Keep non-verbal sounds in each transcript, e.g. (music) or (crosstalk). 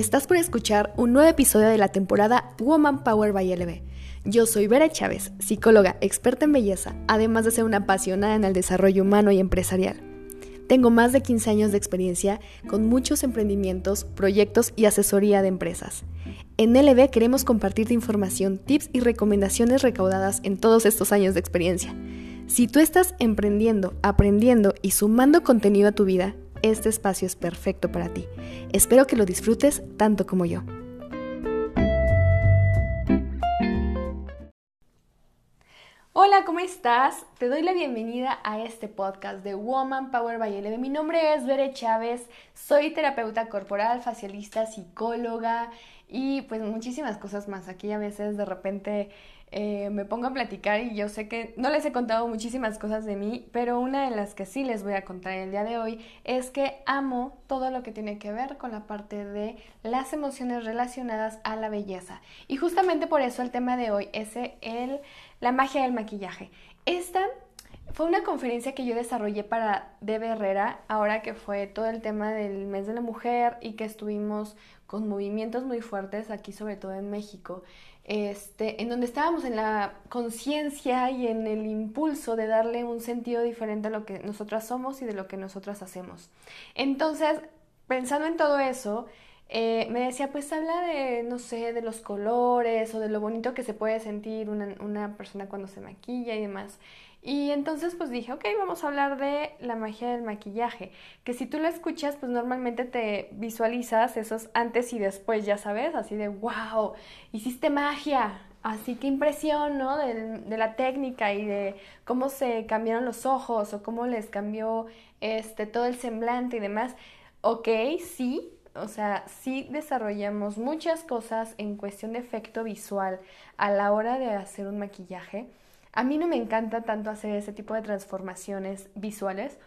Estás por escuchar un nuevo episodio de la temporada Woman Power by LB. Yo soy Vera Chávez, psicóloga, experta en belleza, además de ser una apasionada en el desarrollo humano y empresarial. Tengo más de 15 años de experiencia con muchos emprendimientos, proyectos y asesoría de empresas. En LB queremos compartirte información, tips y recomendaciones recaudadas en todos estos años de experiencia. Si tú estás emprendiendo, aprendiendo y sumando contenido a tu vida, este espacio es perfecto para ti. Espero que lo disfrutes tanto como yo. Hola, ¿cómo estás? Te doy la bienvenida a este podcast de Woman Power by LB. Mi nombre es Bere Chávez, soy terapeuta corporal, facialista, psicóloga y pues muchísimas cosas más. Aquí a veces de repente eh, me pongo a platicar y yo sé que no les he contado muchísimas cosas de mí, pero una de las que sí les voy a contar el día de hoy es que amo todo lo que tiene que ver con la parte de las emociones relacionadas a la belleza. Y justamente por eso el tema de hoy es el, la magia del maquillaje. Esta fue una conferencia que yo desarrollé para Debe Herrera, ahora que fue todo el tema del mes de la mujer y que estuvimos con movimientos muy fuertes aquí, sobre todo en México este, en donde estábamos en la conciencia y en el impulso de darle un sentido diferente a lo que nosotras somos y de lo que nosotras hacemos. Entonces, pensando en todo eso, eh, me decía, pues habla de, no sé, de los colores o de lo bonito que se puede sentir una, una persona cuando se maquilla y demás. Y entonces pues dije, ok, vamos a hablar de la magia del maquillaje, que si tú lo escuchas pues normalmente te visualizas esos antes y después, ya sabes, así de, wow, hiciste magia, así que impresión, ¿no? De, de, la técnica y de cómo se cambiaron los ojos o cómo les cambió este, todo el semblante y demás. Ok, sí, o sea, sí desarrollamos muchas cosas en cuestión de efecto visual a la hora de hacer un maquillaje a mí no me encanta tanto hacer ese tipo de transformaciones visuales.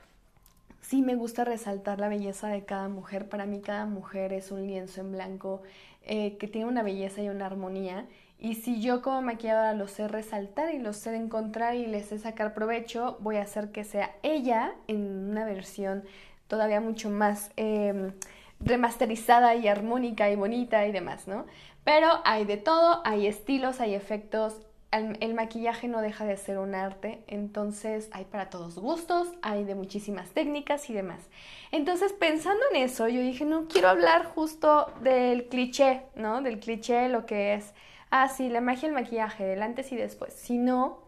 Sí me gusta resaltar la belleza de cada mujer. Para mí cada mujer es un lienzo en blanco eh, que tiene una belleza y una armonía. Y si yo como maquilladora lo sé resaltar y lo sé encontrar y le sé sacar provecho, voy a hacer que sea ella en una versión todavía mucho más em, remasterizada y armónica y bonita y demás, ¿no? Pero hay de todo, hay estilos, hay efectos el, maquillaje no deja de ser un arte, entonces hay para todos gustos, hay de muchísimas técnicas y demás. Entonces, pensando en eso, yo dije, no, quiero hablar justo del cliché, ¿no? Del cliché, lo que es, ah, sí, la magia del maquillaje, del antes y después, sino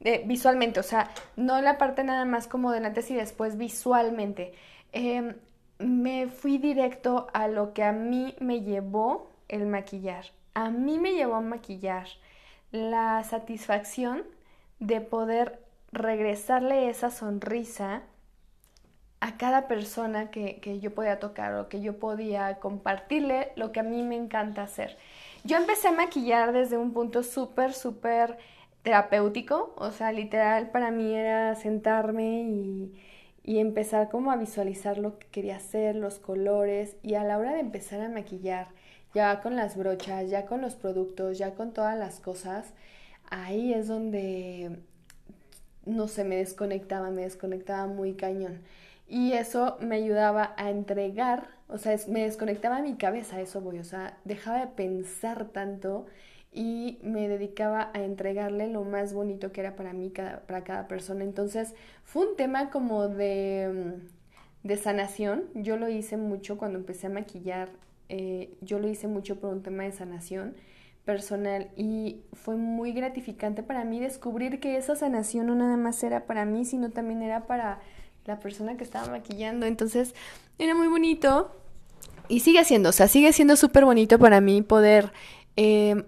de, visualmente, o sea, no la parte nada más como del antes y después visualmente. Em, me fui directo a lo que a mí me llevó el maquillar. A mí me llevó a maquillar la satisfacción de poder regresarle esa sonrisa a cada persona que, que, yo podía tocar o que yo podía compartirle lo que a mí me encanta hacer. Yo empecé a maquillar desde un punto súper, súper terapéutico, o sea, literal para mí era sentarme y, y empezar como a visualizar lo que quería hacer, los colores y a la hora de empezar a maquillar ya con las brochas, ya con los productos, ya con todas las cosas, ahí es donde, no sé, me desconectaba, me desconectaba muy cañón. Y eso me ayudaba a entregar, o sea, me desconectaba mi cabeza, eso voy, o sea, dejaba de pensar tanto y me dedicaba a entregarle lo más bonito que era para mí, para cada persona. Entonces, fue un tema como de, de sanación. Yo lo hice mucho cuando empecé a maquillar eh, yo lo hice mucho por un tema de sanación personal y fue muy gratificante para mí descubrir que esa sanación no nada más era para mí, sino también era para la persona que estaba maquillando. Entonces era muy bonito y sigue siendo, o sea, sigue siendo súper bonito para mí poder eh,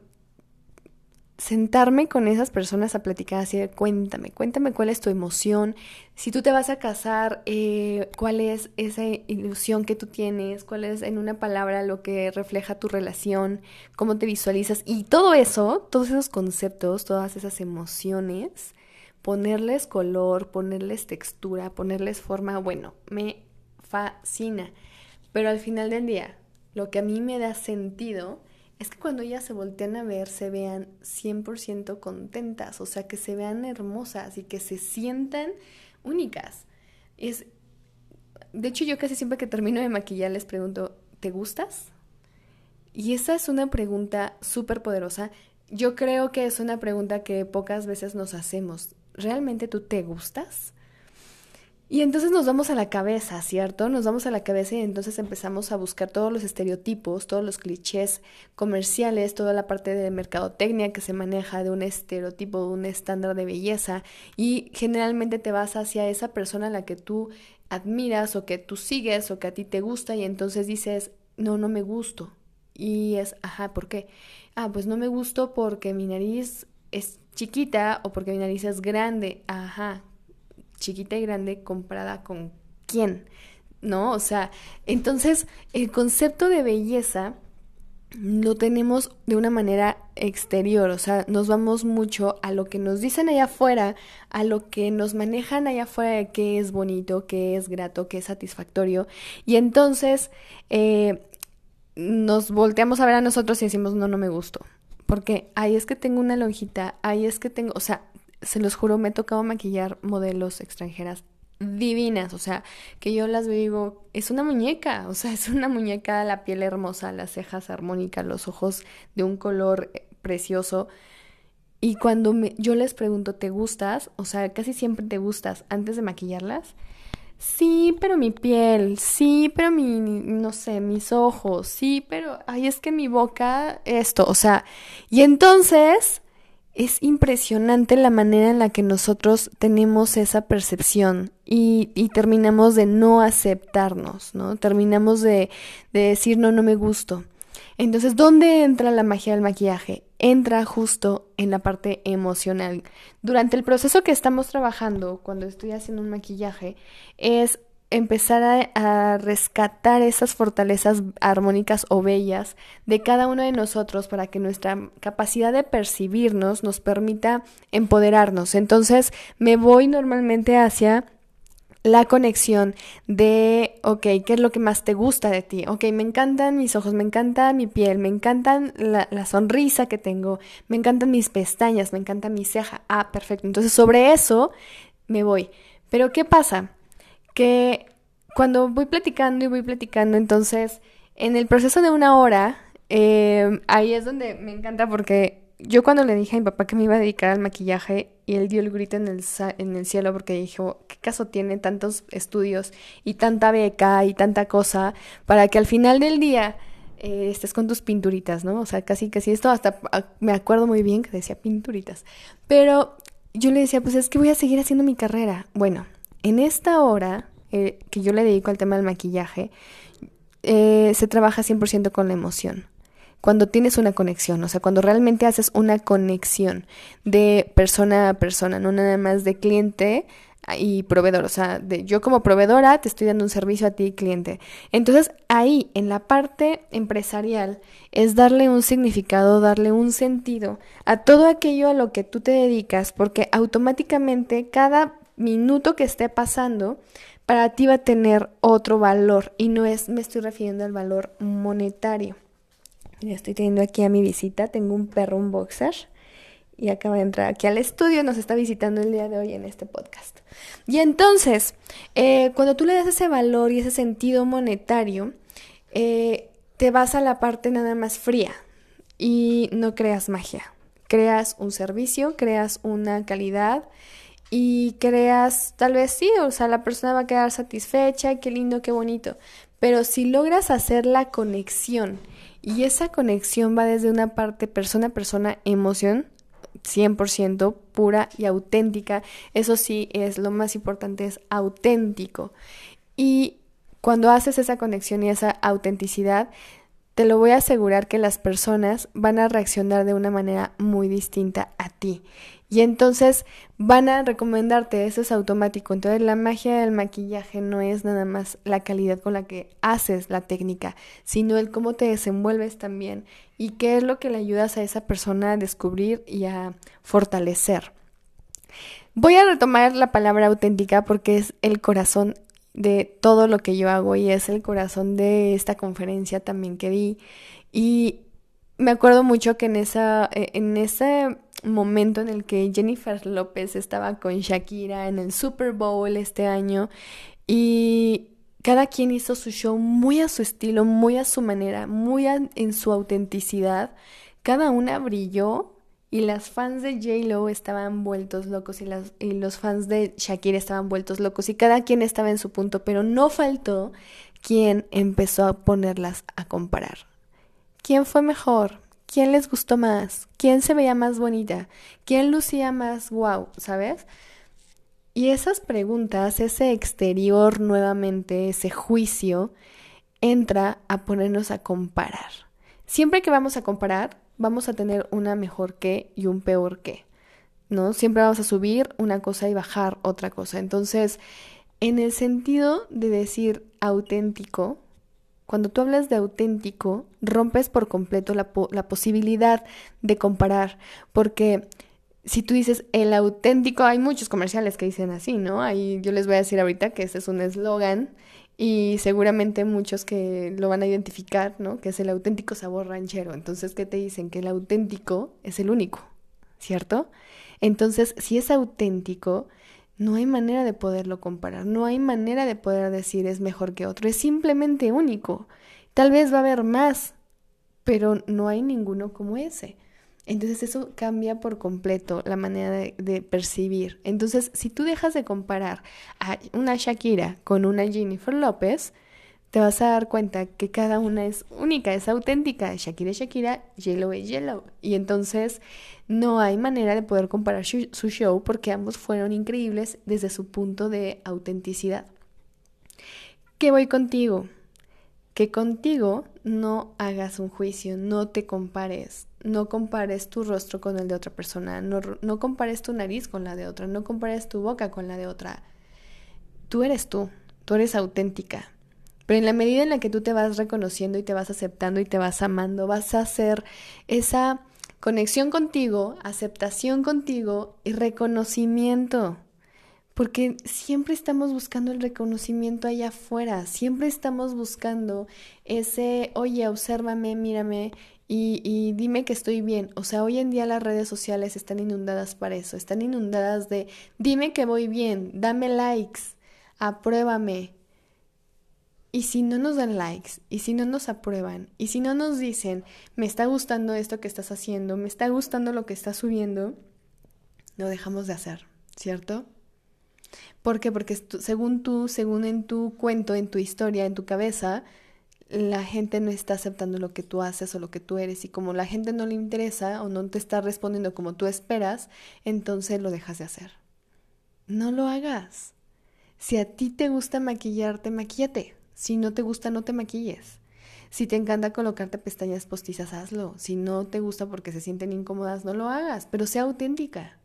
sentarme con esas personas a platicar así de cuéntame, cuéntame cuál es tu emoción, si tú te vas a casar, eh, cuál es esa ilusión que tú tienes, cuál es en una palabra lo que refleja tu relación, cómo te visualizas y todo eso, todos esos conceptos, todas esas emociones, ponerles color, ponerles textura, ponerles forma, bueno, me fascina, pero al final del día, lo que a mí me da sentido, es que cuando ellas se voltean a ver se vean 100% contentas, o sea, que se vean hermosas y que se sientan únicas. Es, de hecho, yo casi siempre que termino de maquillar les pregunto, ¿te gustas? Y esa es una pregunta súper poderosa. Yo creo que es una pregunta que pocas veces nos hacemos. ¿Realmente tú te gustas? Y entonces nos vamos a la cabeza, ¿cierto? Nos vamos a la cabeza y entonces empezamos a buscar todos los estereotipos, todos los clichés comerciales, toda la parte de mercadotecnia que se maneja de un estereotipo, de un estándar de belleza y generalmente te vas hacia esa persona a la que tú admiras o que tú sigues o que a ti te gusta y entonces dices, no, no me gusto. Y es, ajá, ¿por qué? Ah, pues no me gusto porque mi nariz es chiquita o porque mi nariz es grande. Ajá, chiquita y grande comparada con quién, ¿no? O sea, entonces el concepto de belleza lo tenemos de una manera exterior, o sea, nos vamos mucho a lo que nos dicen allá afuera, a lo que nos manejan allá afuera de qué es bonito, qué es grato, qué es satisfactorio, y entonces eh, nos volteamos a ver a nosotros y decimos, no, no me gusto, porque ahí es que tengo una lonjita, ahí es que tengo, o sea, se los juro, me he tocado maquillar modelos extranjeras divinas, o sea, que yo las digo, es una muñeca, o sea, (laughs) es una muñeca, la piel hermosa, las cejas armónicas, los ojos de un color eh, precioso. Y cuando yo les pregunto, ¿te gustas? O sea, casi siempre te gustas antes de maquillarlas. Sí, pero mi piel, sí, pero mi, no sé, mis ojos, sí, pero, ay, es que mi boca, esto, o sea, y entonces es impresionante la manera en la que nosotros tenemos esa percepción y, terminamos de no aceptarnos, ¿no? Terminamos de, de decir, no, no me gusto. Entonces, ¿dónde entra la magia del maquillaje? Entra justo en la parte emocional. Durante el proceso que estamos trabajando, cuando estoy haciendo un maquillaje, es empezar a, rescatar esas fortalezas armónicas o bellas de cada uno de nosotros para que nuestra capacidad de percibirnos nos permita empoderarnos. Entonces me voy normalmente hacia la conexión de, ok, ¿qué es lo que más te gusta de ti? Ok, me encantan mis ojos, me encanta mi piel, me encantan la, la sonrisa que tengo, me encantan mis pestañas, me encanta mi ceja. Ah, perfecto. Entonces sobre eso me voy. Pero ¿qué pasa? Que cuando voy platicando y voy platicando, entonces en el proceso de una hora, em, ahí es donde me encanta porque yo cuando le dije a mi papá que me iba a dedicar al maquillaje y él dio el grito en el, en el cielo porque dijo, ¿qué caso tiene tantos estudios y tanta beca y tanta cosa para que al final del día eh, estés con tus pinturitas, ¿no? O sea, casi, casi esto hasta ah, me acuerdo muy bien que decía pinturitas. Pero yo le decía, pues es que voy a seguir haciendo mi carrera. Bueno, en esta hora eh, que yo le dedico al tema del maquillaje, eh, se trabaja 100% con la emoción. Cuando tienes una conexión, o sea, cuando realmente haces una conexión de persona a persona, no nada más de cliente y proveedor, o sea, de yo como proveedora te estoy dando un servicio a ti cliente. Entonces ahí en la parte empresarial es darle un significado, darle un sentido a todo aquello a lo que tú te dedicas, porque automáticamente cada minuto que esté pasando, para ti va a tener otro valor y no es, me estoy refiriendo al valor monetario. Ya estoy teniendo aquí a mi visita, tengo un perro, un boxer, y acaba de entrar aquí al estudio, nos está visitando el día de hoy en este podcast. Y entonces, eh, cuando tú le das ese valor y ese sentido monetario, eh, te vas a la parte nada más fría y no creas magia. Creas un servicio, creas una calidad y creas, tal vez sí, o sea, la persona va a quedar satisfecha, qué lindo, qué bonito, pero si logras hacer la conexión y esa conexión va desde una parte persona a persona, emoción, 100% pura y auténtica, eso sí es lo más importante, es auténtico. Y cuando haces esa conexión y esa autenticidad, te lo voy a asegurar que las personas van a reaccionar de una manera muy distinta a ti. Y entonces van a recomendarte, eso es automático. Entonces la magia del maquillaje no es nada más la calidad con la que haces la técnica, sino el cómo te desenvuelves también y qué es lo que le ayudas a esa persona a descubrir y a fortalecer. Voy a retomar la palabra auténtica porque es el corazón de todo lo que yo hago y es el corazón de esta conferencia también que di. Y me acuerdo mucho que en esa, eh, en ese momento en el que Jennifer López estaba con Shakira en el Super Bowl este año y Cada quien hizo su show muy a su estilo, muy a su manera, muy en su autenticidad. Cada una brilló y las fans de J-Lo estaban vueltos locos y, y los fans de Shakira estaban vueltos locos y cada quien estaba en su punto, pero no faltó quien empezó a ponerlas a comparar. ¿Quién fue mejor? ¿Quién les gustó más? ¿Quién se veía más bonita? ¿Quién lucía más wow? ¿Sabes? Y esas preguntas, ese exterior nuevamente, ese juicio, entra a ponernos a comparar. Siempre que vamos a comparar, vamos a tener una mejor que y un peor que, ¿no? Siempre vamos a subir una cosa y bajar otra cosa. Entonces, en el sentido de decir auténtico, cuando tú hablas de auténtico, rompes por completo la, posibilidad de comparar, porque si tú dices el auténtico, hay muchos comerciales que dicen así, ¿no? Ahí yo les voy a decir ahorita que ese es un eslogan y seguramente muchos que lo van a identificar, ¿no? Que es el auténtico sabor ranchero. Entonces, ¿qué te dicen? Que el auténtico es el único, ¿cierto? Entonces, si es auténtico, no hay manera de poderlo comparar, no hay manera de poder decir es mejor que otro, es simplemente único. Tal vez va a haber más, pero no hay ninguno como ese. Entonces eso cambia por completo la manera de, percibir. Entonces, si tú dejas de comparar a una Shakira con una Jennifer López, te vas a dar cuenta que cada una es única, es auténtica. Shakira es Shakira, Yellow es Yellow. Y entonces no hay manera de poder comparar su, show porque ambos fueron increíbles desde su punto de autenticidad. ¿Qué voy contigo? Que contigo no hagas un juicio, no te compares no compares tu rostro con el de otra persona, no, no compares tu nariz con la de otra, no compares tu boca con la de otra. Tú eres tú, tú eres auténtica. Pero en la medida en la que tú te vas reconociendo y te vas aceptando y te vas amando, vas a hacer esa conexión contigo, aceptación contigo y reconocimiento. Porque siempre estamos buscando el reconocimiento allá afuera, siempre estamos buscando ese, oye, obsérvame, mírame y, dime que estoy bien. O sea, hoy en día las redes sociales están inundadas para eso, están inundadas de dime que voy bien, dame likes, apruébame. Y si no nos dan likes, y si no nos aprueban, y si no nos dicen, me está gustando esto que estás haciendo, me está gustando lo que estás subiendo, lo dejamos de hacer, ¿cierto? ¿Por qué? Porque según tú, según en tu cuento, en tu historia, en tu cabeza, la gente no está aceptando lo que tú haces o lo que tú eres y como la gente no le interesa o no te está respondiendo como tú esperas, entonces lo dejas de hacer. No lo hagas. Si a ti te gusta maquillarte, maquíllate. Si no te gusta, no te maquilles. Si te encanta colocarte pestañas postizas, hazlo. Si no te gusta porque se sienten incómodas, no lo hagas, pero sea auténtica.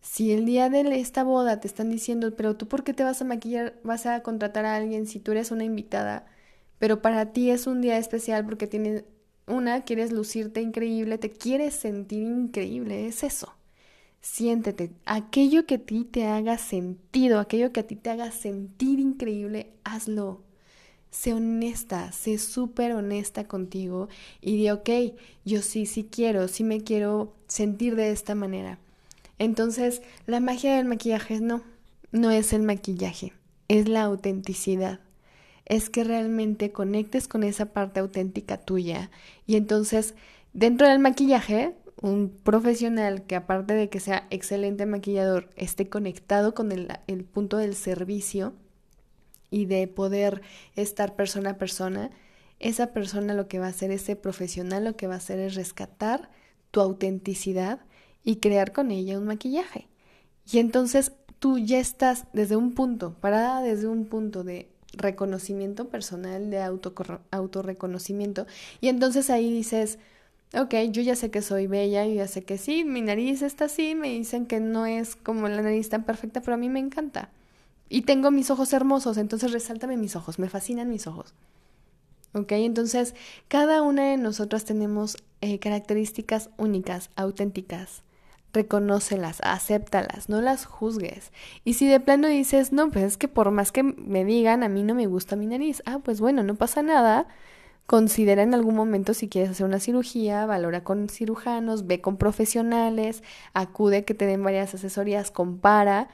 Si el día de esta boda te están diciendo, pero tú por qué te vas a maquillar, vas a contratar a alguien si tú eres una invitada, pero para ti es un día especial porque tienes una, quieres lucirte increíble, te quieres sentir increíble, es eso. Siéntete, aquello que a ti te haga sentido, aquello que a ti te haga sentir increíble, hazlo. Sé honesta, sé súper honesta contigo y di, ok, yo sí, sí quiero, sí me quiero sentir de esta manera. Entonces, la magia del maquillaje no, no es el maquillaje, es la autenticidad es que realmente conectes con esa parte auténtica tuya. Y entonces, dentro del maquillaje, un profesional que aparte de que sea excelente maquillador, esté conectado con el, el punto del servicio y de poder estar persona a persona, esa persona lo que va a hacer, ese profesional lo que va a hacer es rescatar tu autenticidad y crear con ella un maquillaje. Y entonces tú ya estás desde un punto, parada desde un punto de reconocimiento personal, de auto, autorreconocimiento. Y entonces ahí dices, ok, yo ya sé que soy bella, yo ya sé que sí, mi nariz está así, me dicen que no es como la nariz tan perfecta, pero a mí me encanta. Y tengo mis ojos hermosos, entonces resáltame mis ojos, me fascinan mis ojos. ¿Ok? Entonces, cada una de nosotras tenemos eh, características únicas, auténticas reconócelas, acéptalas, no las juzgues. Y si de plano dices, no, pues es que por más que me digan, a mí no me gusta mi nariz, ah, pues bueno, no pasa nada. Considera en algún momento si quieres hacer una cirugía, valora con cirujanos, ve con profesionales, acude que te den varias asesorías, compara,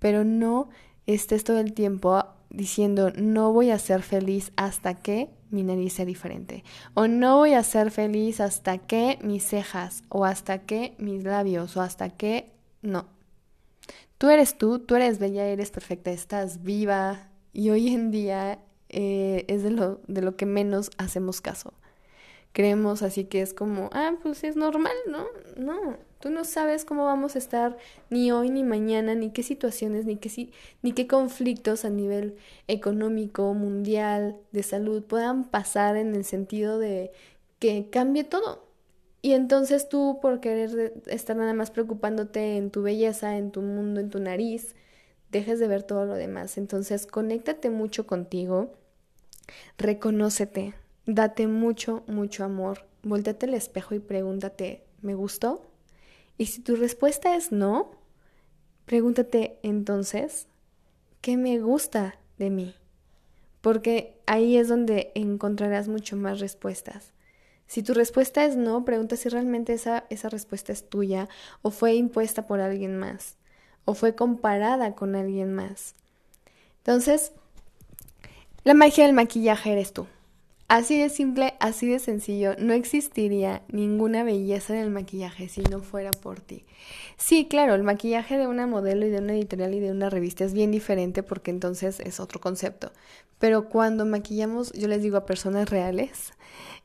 pero no estés todo el tiempo diciendo no voy a ser feliz hasta que mi nariz sea diferente o no voy a ser feliz hasta que mis cejas o hasta que mis labios o hasta que no. Tú eres tú, tú eres bella, eres perfecta, estás viva y hoy en día eh, es de lo, de lo que menos hacemos caso. Creemos así que es como, ah, pues es normal, ¿no? No, Tú no sabes cómo vamos a estar ni hoy ni mañana, ni qué situaciones, ni qué, ni qué conflictos a nivel económico, mundial, de salud puedan pasar en el sentido de que cambie todo. Y entonces tú, por querer estar nada más preocupándote en tu belleza, en tu mundo, en tu nariz, dejes de ver todo lo demás. Entonces, conéctate mucho contigo, reconócete, date mucho, mucho amor, volteate al espejo y pregúntate, ¿me gustó? Y si tu respuesta es no, pregúntate entonces, ¿qué me gusta de mí? Porque ahí es donde encontrarás mucho más respuestas. Si tu respuesta es no, pregunta si realmente esa, esa respuesta es tuya o fue impuesta por alguien más o fue comparada con alguien más. Entonces, la magia del maquillaje eres tú. Así de simple, así de sencillo, no existiría ninguna belleza en el maquillaje si no fuera por ti. Sí, claro, el maquillaje de una modelo y de una editorial y de una revista es bien diferente porque entonces es otro concepto. Pero cuando maquillamos, yo les digo a personas reales,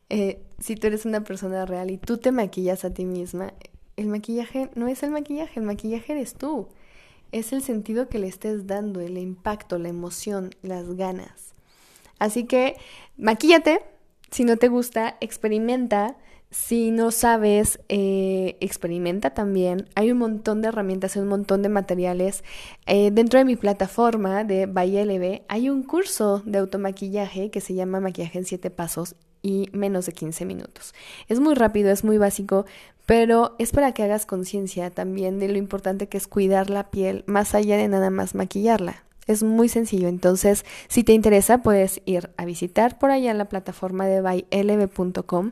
eh, si tú eres una persona real y tú te maquillas a ti misma, el maquillaje no es el maquillaje, el maquillaje eres tú. Es el sentido que le estés dando, el impacto, la emoción, las ganas. Así que maquíllate, si no te gusta, experimenta. Si no sabes, eh, experimenta también. Hay un montón de herramientas, un montón de materiales. Eh, dentro de mi plataforma de Bahía LB hay un curso de automaquillaje que se llama Maquillaje en 7 Pasos y menos de 15 minutos. Es muy rápido, es muy básico, pero es para que hagas conciencia también de lo importante que es cuidar la piel más allá de nada más maquillarla. Es muy sencillo, entonces si te interesa puedes ir a visitar por allá la plataforma de bylb.com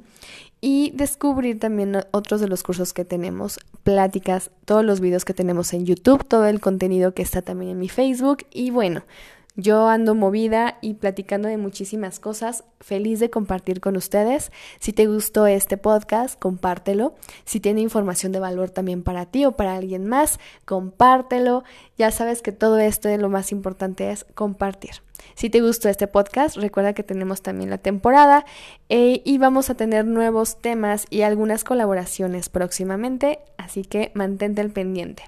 y descubrir también otros de los cursos que tenemos, pláticas, todos los videos que tenemos en YouTube, todo el contenido que está también en mi Facebook. Y bueno, yo ando movida y platicando de muchísimas cosas, feliz de compartir con ustedes. Si te gustó este podcast, compártelo. Si tiene información de valor también para ti o para alguien más, compártelo. Ya sabes que todo esto lo más importante es compartir. Si te gustó este podcast, recuerda que tenemos también la temporada eh, y vamos a tener nuevos temas y algunas colaboraciones próximamente, así que mantente al pendiente.